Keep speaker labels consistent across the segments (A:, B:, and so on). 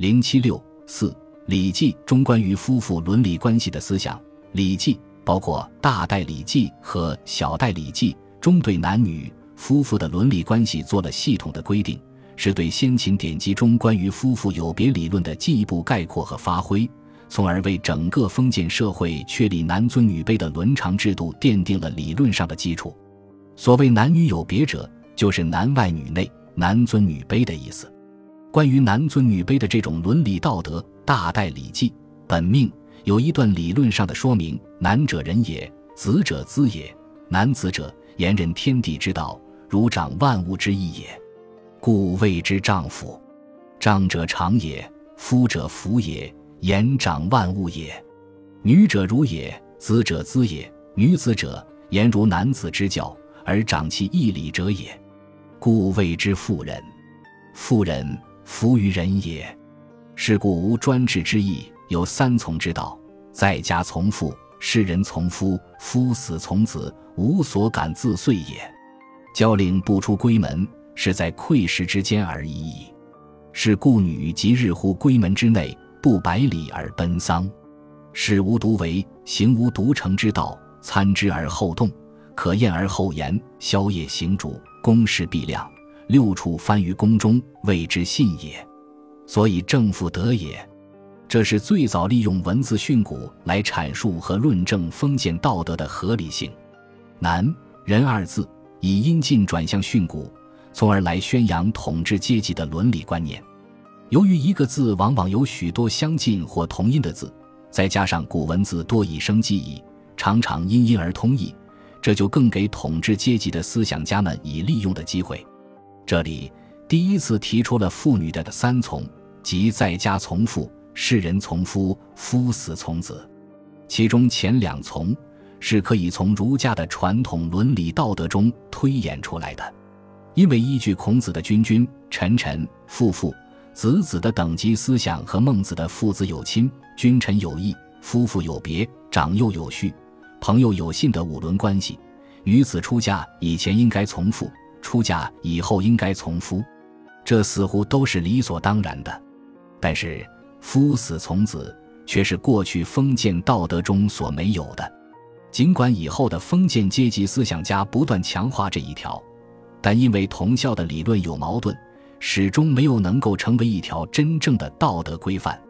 A: 零七六四《礼记》中关于夫妇伦理关系的思想，《礼记》包括《大代礼记》和《小代礼记》中对男女夫妇的伦理关系做了系统的规定，是对先秦典籍中关于夫妇有别理论的进一步概括和发挥，从而为整个封建社会确立男尊女卑的伦常制度奠定了理论上的基础。所谓男女有别者，就是男外女内、男尊女卑的意思。关于男尊女卑的这种伦理道德，《大代礼记》本命有一段理论上的说明：男者人也，子者资也。男子者，言任天地之道，如长万物之意也，故谓之丈夫。丈者长也，夫者福也，言长万物也。女者如也，子者资也。女子者，言如男子之教，而长其义理者也，故谓之妇人。妇人。夫于人也，是故无专制之意，有三从之道：在家从父，世人从夫，夫死从子，无所敢自遂也。交令不出闺门，是在窥视之间而已矣。是故女即日乎闺门之内，不百里而奔丧，事无独为，行无独成之道。参之而后动，可验而后言。宵夜行主，公事必量。六处翻于宫中，谓之信也，所以正负得也。这是最早利用文字训诂来阐述和论证封建道德的合理性。男人二字以阴尽转向训诂，从而来宣扬统治阶级的伦理观念。由于一个字往往有许多相近或同音的字，再加上古文字多以声记忆，常常因音而通义，这就更给统治阶级的思想家们以利用的机会。这里第一次提出了妇女的三从，即在家从父，世人从夫，夫死从子。其中前两从是可以从儒家的传统伦理道德中推演出来的，因为依据孔子的君君、臣臣、父父、子子的等级思想和孟子的父子有亲、君臣有义、夫妇有别、长幼有序、朋友有信的五伦关系，女子出嫁以前应该从父。出嫁以后应该从夫，这似乎都是理所当然的。但是夫死从子却是过去封建道德中所没有的。尽管以后的封建阶级思想家不断强化这一条，但因为同校的理论有矛盾，始终没有能够成为一条真正的道德规范。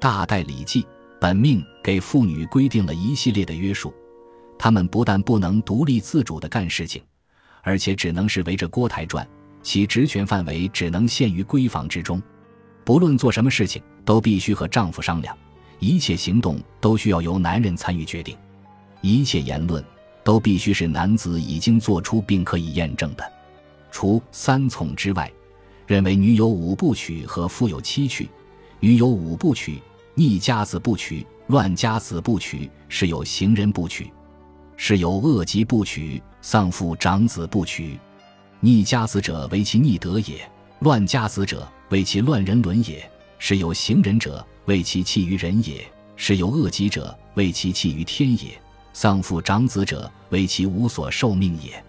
A: 大代礼记本命给妇女规定了一系列的约束，她们不但不能独立自主地干事情。而且只能是围着锅台转，其职权范围只能限于闺房之中。不论做什么事情，都必须和丈夫商量；一切行动都需要由男人参与决定；一切言论都必须是男子已经做出并可以验证的。除三从之外，认为女有五不娶和夫有七娶。女有五不娶：逆家子不娶，乱家子不娶，是有行人不娶。是有恶疾不娶，丧父长子不娶，逆家子者为其逆德也，乱家子者为其乱人伦也。是有行人者为其弃于人也，是有恶疾者为其弃于天也，丧父长子者为其无所受命也。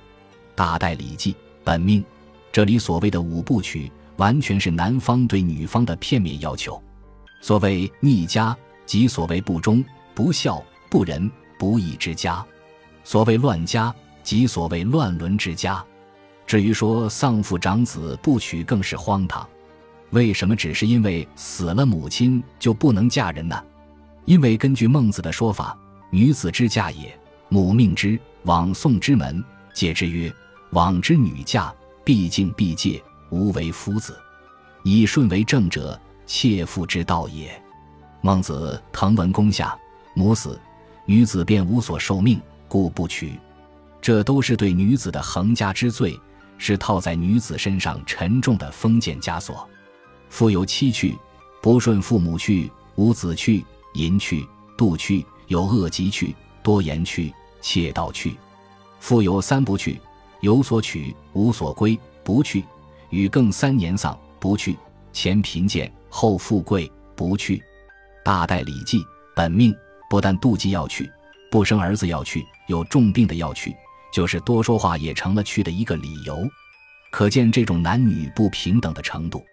A: 大代礼记本命，这里所谓的五不娶，完全是男方对女方的片面要求。所谓逆家，即所谓不忠、不孝、不仁、不义之家。所谓乱家，即所谓乱伦之家。至于说丧父长子不娶，更是荒唐。为什么只是因为死了母亲就不能嫁人呢？因为根据孟子的说法，女子之嫁也，母命之，往送之门，解之曰：往之女嫁，必敬必戒，无为夫子。以顺为正者，妾妇之道也。孟子滕文公下，母死，女子便无所受命。故不娶，这都是对女子的横加之罪，是套在女子身上沉重的封建枷锁。父有妻去，不顺父母去，无子去，淫去，妒去，有恶疾去，多言去，窃盗去。父有三不去：有所取，无所归，不去；与更三年丧，不去；前贫贱，后富贵，不去。大代礼记本命，不但妒忌要去。不生儿子要去，有重病的要去，就是多说话也成了去的一个理由，可见这种男女不平等的程度。